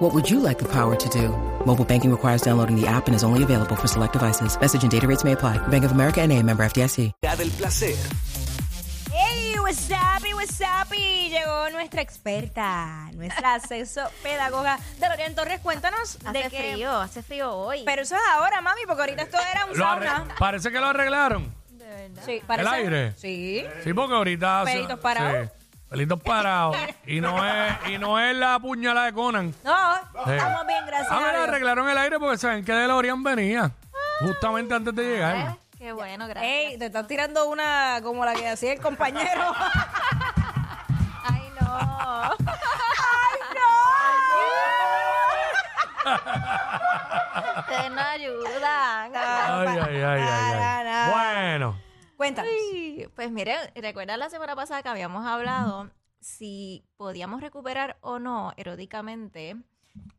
What would you like the power to do? Mobile banking requires downloading the app and is only available for select devices. Message and data rates may apply. Bank of America and a member FDIC. La del placer. ¡Hey! What's up, y what's up? Y llegó nuestra experta, nuestra acceso pedagoga Delorian Torres. Cuéntanos Hace de qué... frío, hace frío hoy. Pero eso es ahora, mami, porque ahorita esto era un Lo arre- sauna. parece que lo arreglaron. Sí, parece- ¿El aire? Sí. Sí, porque ahorita. se- Pelitos parados. sí, pelitos parados. y, no es, y no es la puñalada de Conan. No, Sí. estamos bien, gracias Ah, a mira, Dios. arreglaron el aire porque saben que DeLorean venía. Justamente antes de llegar. ¿Eh? Qué bueno, gracias. Ey, te estás tirando una como la que hacía el compañero. Ay, no. Ustedes no ayudan. Ay, ay, ay, ay, Nada, ay. nada. Bueno. Cuéntanos. Pues mire, recuerda la semana pasada que habíamos hablado si podíamos recuperar o no eróticamente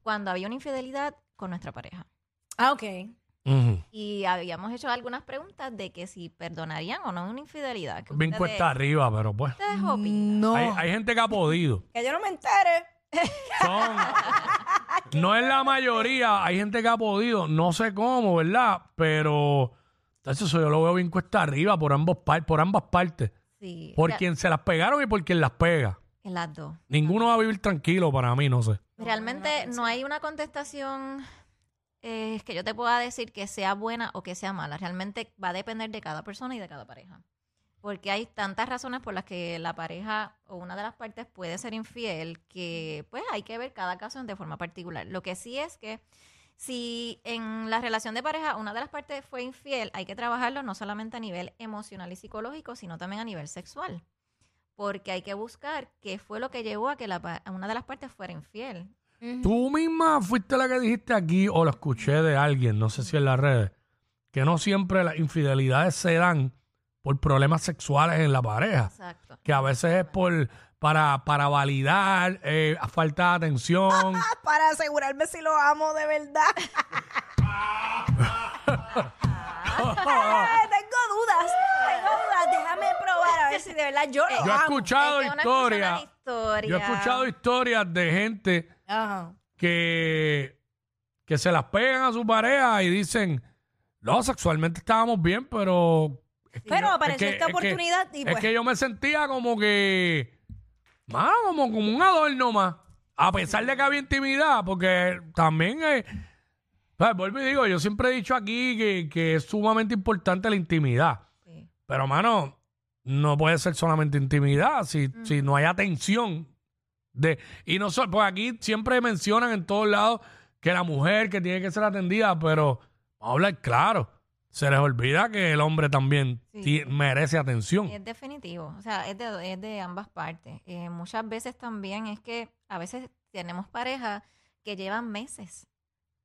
cuando había una infidelidad con nuestra pareja. Ah, ok. Y habíamos hecho algunas preguntas de que si perdonarían o no una infidelidad. Que Bien cuesta arriba, pero pues. ustedes opinan. No. Hay, hay gente que ha podido. Que yo no me entere. Son. No es la mayoría, hay gente que ha podido, no sé cómo, ¿verdad? Pero eso yo lo veo bien cuesta arriba por ambos par- por ambas partes. Sí, Por quien se las pegaron y por quien las pega. en las dos. Ninguno va a vivir tranquilo para mí, no sé. Realmente no hay una contestación eh, que yo te pueda decir que sea buena o que sea mala. Realmente va a depender de cada persona y de cada pareja. Porque hay tantas razones por las que la pareja o una de las partes puede ser infiel que pues hay que ver cada caso de forma particular. Lo que sí es que si en la relación de pareja una de las partes fue infiel, hay que trabajarlo no solamente a nivel emocional y psicológico, sino también a nivel sexual. Porque hay que buscar qué fue lo que llevó a que la, pa- a una de las partes fuera infiel. Tú misma fuiste la que dijiste aquí, o lo escuché de alguien, no sé si en las redes, que no siempre las infidelidades se dan por problemas sexuales en la pareja. Exacto. Que a veces es por para, para validar, eh, falta de atención. Para asegurarme si lo amo de verdad. Tengo dudas. Tengo dudas. Déjame probar a ver si de verdad yo lo Yo he amo. escuchado Es que una historias. cosa es una historia. Yo he escuchado historias de gente Ajá. que, que se las pegan a su pareja y dicen, no, sexualmente estábamos bien, pero... es que Pero yo- apareció es que- esta es que- oportunidad y Es pues- que yo me sentía como que... Más, como, como un adorno más. A pesar de que había intimidad, porque también... Eh, pues, vuelvo y digo, yo siempre he dicho aquí que, que es sumamente importante la intimidad. Sí. Pero, mano, no puede ser solamente intimidad si, si no hay atención. De, y no solo, pues aquí siempre mencionan en todos lados que la mujer que tiene que ser atendida, pero vamos a hablar claro. Se les olvida que el hombre también Sí. merece atención. Es definitivo, o sea, es de, es de ambas partes. Eh, muchas veces también es que a veces tenemos parejas que llevan meses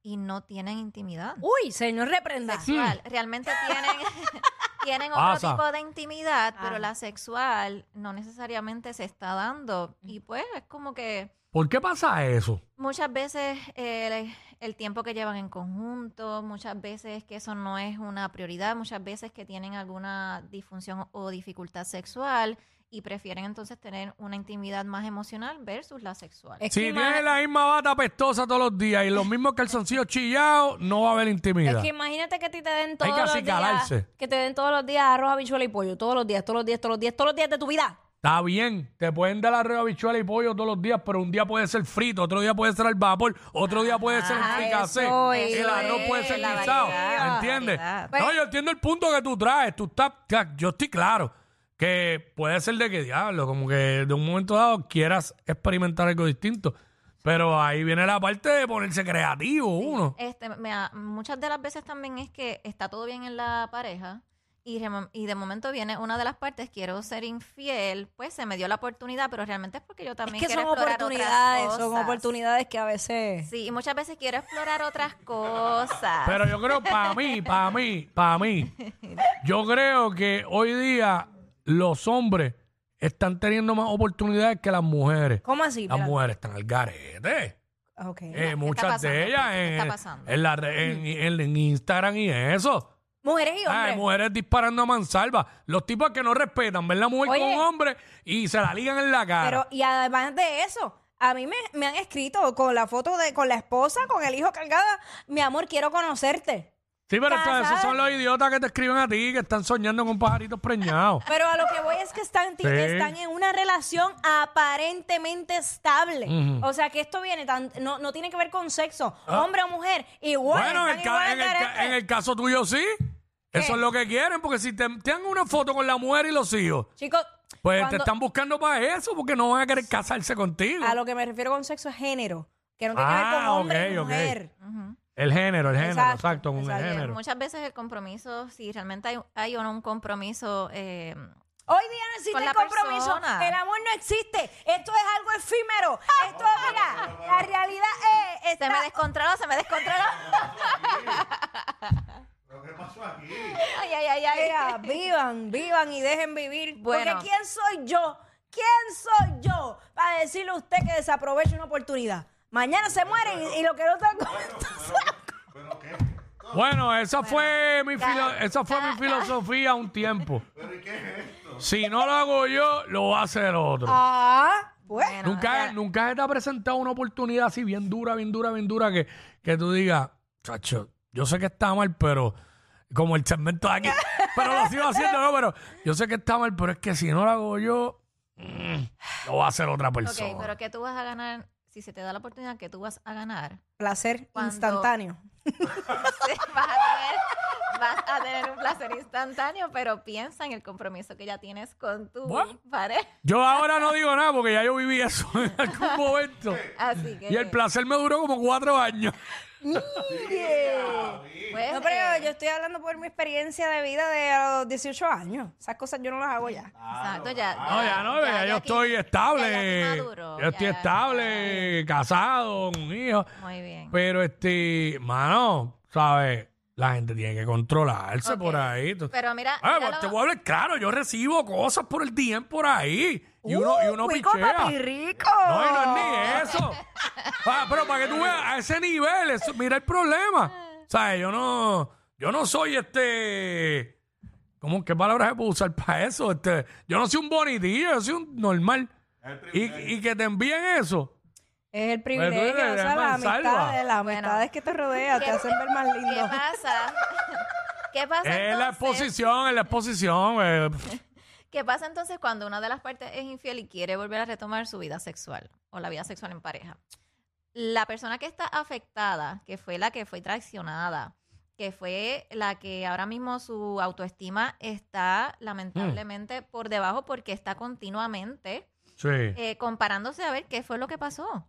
y no tienen intimidad Uy, señor, reprenda. sexual. Realmente tienen, tienen otro Pasa. tipo de intimidad, pero Ah. la sexual no necesariamente se está dando. Y pues es como que ¿Por qué pasa eso? Muchas veces eh, el tiempo que llevan en conjunto, muchas veces que eso no es una prioridad, muchas veces que tienen alguna disfunción o dificultad sexual y prefieren entonces tener una intimidad más emocional versus la sexual. Es Si que tienes ima- la misma bata pestosa todos los días y los mismos calzoncillos chillados, no va a haber intimidad. Es que imagínate que a ti te den todos que los acicalarse. días. Que te den todos los días arroz, habichuela y pollo. Todos los días, todos los días, todos los días, todos los días de tu vida. Está bien, te pueden dar arroz, habichuela y pollo todos los días, pero un día puede ser frito, otro día puede ser al vapor, otro día puede ser en Ah, fricasé, eso el es, arroz puede ser la guisado, variedad, ¿entiendes? variedad. No, yo entiendo el punto que tú traes, tú estás, ya, yo estoy claro que puede ser de que diablo, como que de un momento dado quieras experimentar algo distinto, pero ahí viene la parte de ponerse creativo uno. Este, me ha- muchas de las veces también es que está todo bien en la pareja, y, remo- y de momento viene una de las partes, quiero ser infiel, pues se me dio la oportunidad, pero realmente es porque yo Es también que quiero son explorar otras oportunidades, son cosas. oportunidades que a veces... Sí, y muchas veces quiero explorar otras cosas. Pero yo creo, para mí, para mí, para mí, yo creo que hoy día los hombres están teniendo más oportunidades que las mujeres. ¿Cómo así? Las Espérate. mujeres están al garete. Ok. Eh, está muchas pasando? de ellas ¿Qué está en, pasando? en, la re- en, en- en Instagram y eso. Mujeres y Ay, hombres. mujeres disparando a mansalva. Los tipos que no respetan, ven la mujer Oye. con un hombre y se la ligan en la cara. Pero, y además de eso, a mí me, me han escrito con la foto de, con la esposa, con el hijo cargada, mi amor, quiero conocerte. Sí, pero esto- esos son los idiotas que te escriben a ti, que están soñando con pajaritos preñados. Pero a lo que voy es que están, ti- Sí. están en una relación aparentemente estable. O sea, que esto viene tan, no, no tiene que ver con sexo, Ah. hombre o mujer, igual. Bueno, en están el, ca- igual en, de el ca- carentes. en el caso tuyo sí. Eso es lo que quieren, porque si te, te dan una foto con la mujer y los hijos, Chicos, pues te cuando- están buscando para eso, porque no van a querer casarse contigo. a lo que me refiero con sexo es género, que no tiene que ver con Ah, hombre y ok, ok. mujer. El género, el género, Exacto, exacto, con el género. Muchas veces el compromiso, si realmente hay, hay o no un compromiso, eh, Hoy día no existe Con el compromiso. persona. El amor no existe. Esto es algo efímero. Esto, mira, la realidad es. se me descontroló, se me descontroló. Ay, ay, ay, ay. Mira, vivan, vivan y dejen vivir. Bueno. Porque ¿quién soy yo? ¿Quién soy yo para decirle a usted que desaproveche una oportunidad? Mañana se mueren y, y lo que no está Bueno, esa fue mi filo- esa fue mi filosofía un tiempo. Si no lo hago yo, lo va a hacer otro. Ah, pues. Bueno, nunca, nunca se te ha presentado una oportunidad así bien dura, bien dura, bien dura que, que tú digas, chacho, yo sé que está mal, pero como el segmento de aquí, pero lo sigo haciendo, no, pero yo sé que está mal, pero es que si no lo hago yo, mm, lo va a hacer otra persona. Ok, pero ¿qué tú vas a ganar? Si se te da la oportunidad, ¿qué tú vas a ganar? Placer Cuando- instantáneo. vas, a tener, vas a tener un placer instantáneo, pero piensa en el compromiso que ya tienes con tu Bueno. pareja. Yo ahora no digo nada porque ya yo viví eso en algún momento. Así que. Y el placer me duró como cuatro años. Pues, No, pero eh, yo estoy hablando por mi experiencia de vida de a los 18 años. Esas cosas yo no las hago ya. Exacto, ya. No, ya no, ya, yo aquí- estoy ya estable. aquí maduro, yo estoy ya- estable, casado, con un hijo. Muy bien. Pero este, mano, ¿sabes? La gente tiene que controlarse por ahí. Tú- Pero mira, Ah, mira pues te lo- voy a hablar claro, yo recibo cosas por el DM por ahí. Y uno, y uno Uh, cuico, pichea. papi rico. No, y no es ni eso. Ah, pero para que tú veas, a ese nivel, eso- mira el problema. ¿Sabes? Yo no, yo no soy este. ¿Cómo, ¿Qué palabras se puede usar para eso? Este, yo no soy un bonitillo, yo soy un normal. Y, y que te envíen eso. Es el Pues privilegio, eres o sea, las amistades, las Bueno. amistades que te rodean te ¿Qué- hacen ver más ¿Qué lindo. pasa? ¿Qué pasa Es la entonces? exposición, es la exposición. eh. ¿Qué pasa entonces cuando una de las partes es infiel y quiere volver a retomar su vida sexual o la vida sexual en pareja? La persona que está afectada, que fue la que fue traicionada, que fue la que ahora mismo su autoestima está lamentablemente por debajo porque está continuamente Sí. eh, comparándose a ver qué fue lo que pasó.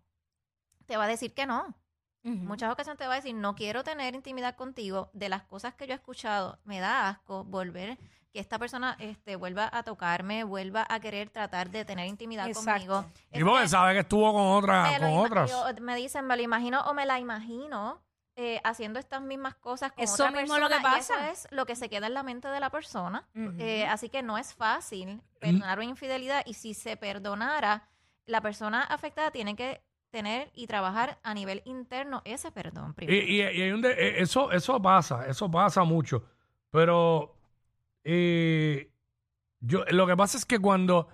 Te va a decir que no. Muchas ocasiones te va a decir, no quiero tener intimidad contigo. De las cosas que yo he escuchado, me da asco volver, que esta persona este, vuelva a tocarme, vuelva a querer tratar de tener intimidad Exacto. conmigo. Y porque que sabe que estuvo con, otra, con otras. yo- me dicen, me lo imagino o me la imagino eh, haciendo estas mismas cosas con Eso otra mismo es lo que persona, y eso pasa. es lo que se queda en la mente de la persona. Eh, así que no es fácil perdonar una infidelidad y si se perdonara, la persona afectada tiene que tener y trabajar a nivel interno ese perdón Y, primero. y- y hay un de- eh, eso, eso pasa, eso pasa mucho. Pero eh, yo, lo que pasa es que cuando,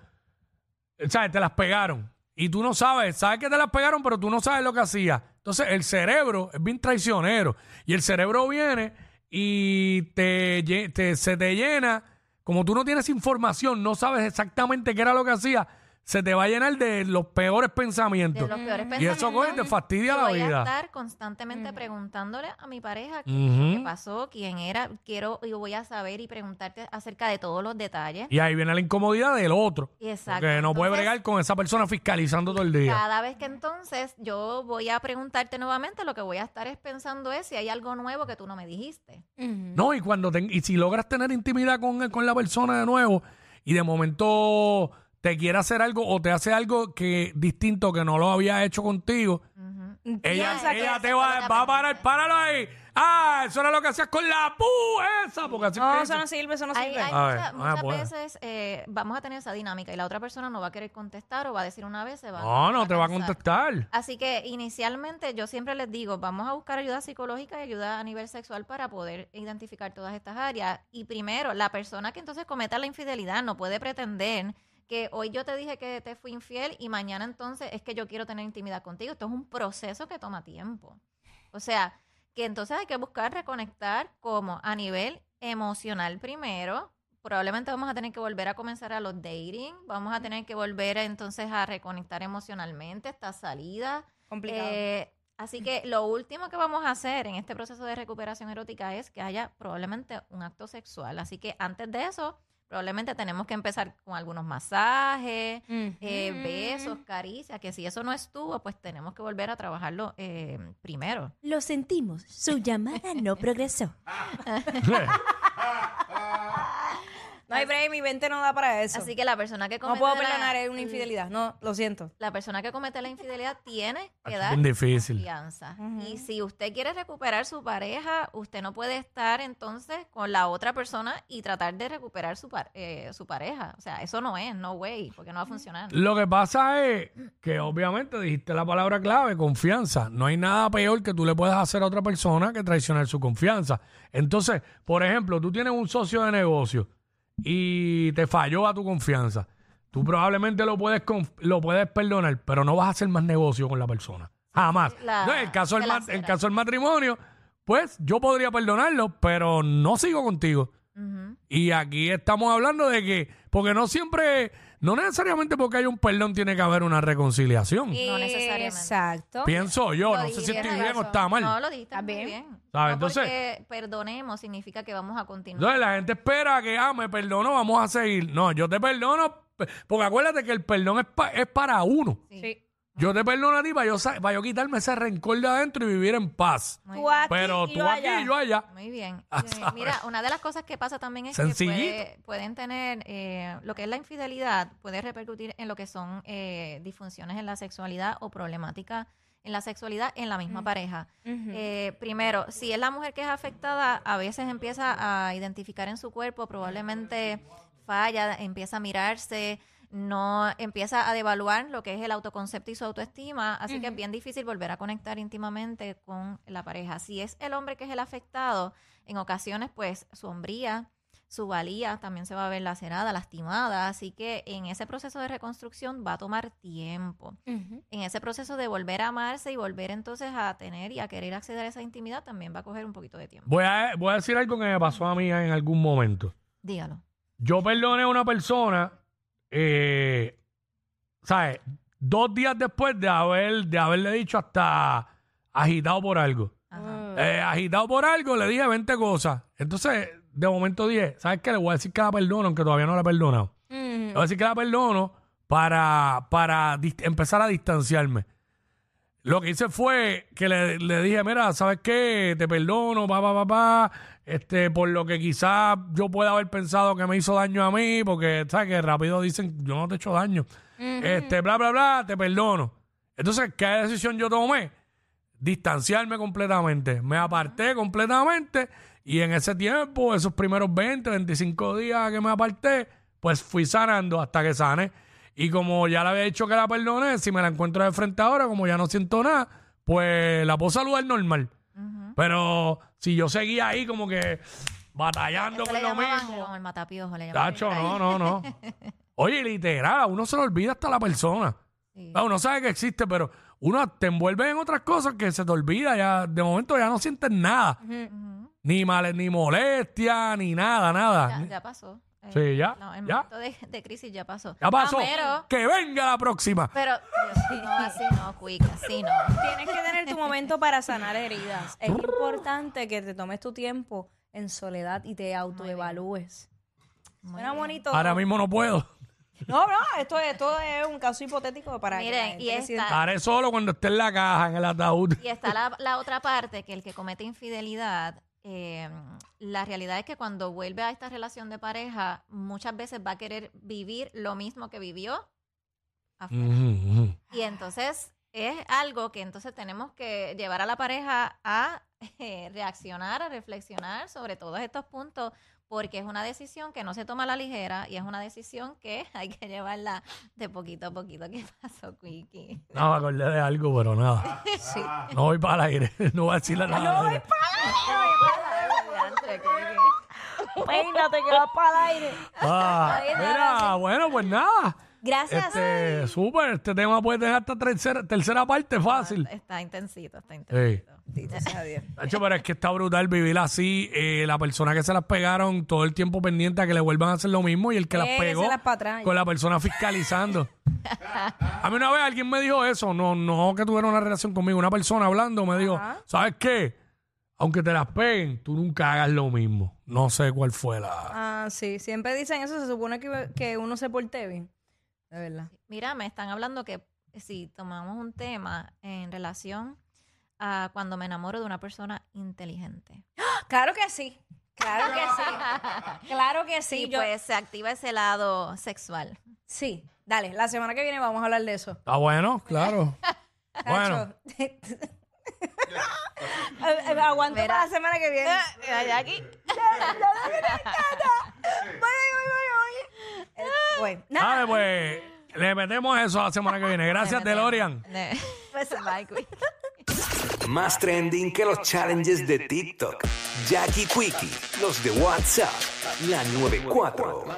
¿sabes? Te las pegaron y tú no sabes, sabes que te las pegaron, pero tú no sabes lo que hacía. Entonces el cerebro es bien traicionero y el cerebro viene y te, te- se te llena, como tú no tienes información, no sabes exactamente qué era lo que hacía, se te va a llenar de los peores De pensamientos. los peores Y pensamientos. eso coge te fastidia la voy a vida. estar constantemente preguntándole a mi pareja qué, Ujú. qué pasó, quién era. Quiero y voy a saber y preguntarte acerca de todos los detalles. Y ahí viene la incomodidad del otro. Exacto. Que no puede Entonces, bregar con esa persona fiscalizando todo el día. Cada vez que entonces yo voy a preguntarte nuevamente, lo que voy a estar es pensando es si hay algo nuevo que tú no me dijiste. No, y cuando ten- y si logras tener intimidad con, con la persona de nuevo y de momento te quiere hacer algo o te hace algo que distinto que no lo había hecho contigo, ella, Piensa que ella es te va, va a parar, páralo ahí. Ah, eso era lo que hacías con la pu esa, porque así No, que- eso no sirve, eso no Hay, sirve. hay A ver, se muchas puede. veces eh, vamos a tener esa dinámica y la otra persona no va a querer contestar o va a decir una vez, se va No, no te va a cansar. contestar. Así que inicialmente yo siempre les digo, vamos a buscar ayuda psicológica y ayuda a nivel sexual para poder identificar todas estas áreas. Y primero, la persona que entonces cometa la infidelidad no puede pretender que hoy yo te dije que te fui infiel y mañana entonces es que yo quiero tener intimidad contigo. Esto es un proceso que toma tiempo. O sea, que entonces hay que buscar reconectar como a nivel emocional primero. Probablemente vamos a tener que volver a comenzar a los dating, vamos a tener que volver a, entonces a reconectar emocionalmente esta salida. Complicado. Eh, así que lo último que vamos a hacer en este proceso de recuperación erótica es que haya probablemente un acto sexual. Así que antes de eso, probablemente tenemos que empezar con algunos masajes, eh, besos, caricias, que si eso no estuvo, pues tenemos que volver a trabajarlo eh, primero. Lo sentimos, su llamada no progresó. No hay break, mi mente no da para eso. Así que la persona que no comete puedo la- perdonar, es una infidelidad. No, lo siento. la persona que comete la infidelidad tiene que dar bien difícil. confianza. Y si usted quiere recuperar su pareja, usted no puede estar entonces con la otra persona y tratar de recuperar su, par- eh, su pareja. O sea, eso no es, no way, porque no va a funcionar. Lo que pasa es que obviamente dijiste la palabra clave, confianza. No hay nada peor que tú le puedas hacer a otra persona que traicionar su confianza. Entonces, por ejemplo, tú tienes un socio de negocio y te falló a tu confianza. Tú probablemente lo puedes, lo puedes perdonar, pero no vas a hacer más negocio con la persona. Jamás. la- No, en el caso del el caso del matrimonio, pues yo podría perdonarlo, pero no sigo contigo. Y aquí estamos hablando de que, porque no siempre, no necesariamente porque hay un perdón tiene que haber una reconciliación. No necesariamente. Exacto. Pienso yo, Lo no sé si dijiste, estoy bien o razón. está mal. No, lo dijiste ¿Está muy bien? bien. ¿Sabes? No Entonces- porque perdonemos significa que vamos a continuar. Entonces la gente espera que, ah, me perdono, vamos a seguir. No, yo te perdono, pe- porque acuérdate que el perdón es, pa- es para uno. Sí. Yo te perdono a ti para yo, sa- para yo quitarme ese rencor de adentro y vivir en paz. Muy Tú bien. aquí Pero y tú yo aquí allá. y yo allá. Muy bien. Ah, Eh, ¿sabes? Mira, una de las cosas que pasa también es Sencillito. que puede- pueden tener eh, lo que es la infidelidad, puede repercutir en lo que son eh, disfunciones en la sexualidad o problemática en la sexualidad en la misma pareja. Eh, primero, si es la mujer que es afectada, a veces empieza a identificar en su cuerpo, probablemente falla, empieza a mirarse, no empieza a devaluar lo que es el autoconcepto y su autoestima, así que es bien difícil volver a conectar íntimamente con la pareja. Si es el hombre que es el afectado, en ocasiones pues su hombría, su valía también se va a ver lacerada, lastimada, así que en ese proceso de reconstrucción va a tomar tiempo. En ese proceso de volver a amarse y volver entonces a tener y a querer acceder a esa intimidad también va a coger un poquito de tiempo. Voy a, voy a decir algo que me pasó a mí en algún momento. Dígalo. Yo perdoné a una persona, eh, ¿sabes? Dos días después de, haber, de haberle dicho hasta agitado por algo. Ajá. Eh, agitado por algo, le dije 20 cosas. Entonces, de momento dije, ¿sabes qué? Le voy a decir que la perdono, aunque todavía no la he perdonado. Le voy a decir que la perdono para, para empezar a distanciarme. Lo que hice fue que le, le dije, mira, ¿sabes qué? Te perdono, pa, pa, pa, pa, este, por lo que quizás yo pueda haber pensado que me hizo daño a mí, porque, ¿sabes? Que rápido dicen, yo no te he hecho daño. Este, bla, bla, bla, te perdono. Entonces, ¿qué decisión yo tomé? Distanciarme completamente. Me aparté completamente y en ese tiempo, esos primeros 20, 25 días que me aparté, pues fui sanando hasta que sane. Y como ya le había dicho que la perdoné, si me la encuentro de frente ahora, como ya no siento nada, pues la puedo saludar normal. Pero si yo seguía ahí como que batallando con lo mismo. como el matapiojo, le llamaban. Tacho, no, no, no. Oye, literal, uno se le olvida hasta la persona. Sí. Ah, Uno sabe que existe, pero uno te envuelve en otras cosas que se te olvida. Ya, de momento ya no sientes nada. Ujú. Ni mal, ni molestia, ni nada, nada. Ya, ya pasó. Eh, Sí, ya, No, el ya. momento de, de crisis ya pasó. Ya pasó. Ah, pero, Que venga la próxima. pero, Dios, no, así no, Quick, así no. Tienes que tener tu momento para sanar heridas. Es importante que te tomes tu tiempo en soledad y te autoevalúes. Suena bonito. Ahora mismo no puedo. No, no, esto, esto es un caso hipotético para que la Miren, gente y que esta- sienta- Estaré solo cuando esté en la caja, en el ataúd. Y está la, la otra parte, que el que comete infidelidad, eh, la realidad es que cuando vuelve a esta relación de pareja, muchas veces va a querer vivir lo mismo que vivió afuera. Y entonces es algo que entonces tenemos que llevar a la pareja a eh, reaccionar, a reflexionar sobre todos estos puntos, porque es una decisión que no se toma a la ligera y es una decisión que hay que llevarla de poquito a poquito. ¿Qué pasó, Quiki? No, me acordé de algo, pero nada. No voy para el aire. No voy a decirle nada. al aire. Peínate que vas para el aire. Ah, mira, bueno, pues nada. Gracias. Este, súper, este tema puede tener hasta tercera, tercera parte fácil. Está intensito, está Sí. intensito. Dios. Nacho, pero es que está brutal vivir así. eh, la persona que se las pegaron todo el tiempo pendiente a que le vuelvan a hacer lo mismo y el que las pegó pa' atrás. con la persona fiscalizando. a mí una vez alguien me dijo eso, no, no que tuviera una relación conmigo, una persona hablando me dijo, ¿sabes qué? Aunque te las peguen, tú nunca hagas lo mismo. No sé cuál fue la... Ah, sí, siempre dicen eso, se supone que, que uno se porte bien. De verdad. Mira, me están hablando que si tomamos un tema en relación a cuando me enamoro de una persona inteligente. Claro que sí. Claro que sí. Claro que sí. Yo- pues se activa ese lado sexual. Sí. Dale, la semana que viene vamos a hablar de eso. Está bueno, claro. bueno, Tacho. Eh, eh, Aguanta Mira. para la semana que viene. aquí. Eh, Voy. Nada. dale pues, le metemos eso la semana que viene. Gracias, DeLorean. Bye, Queen. Más trending que los challenges de TikTok. Jackie Quickie, los de WhatsApp, la 94.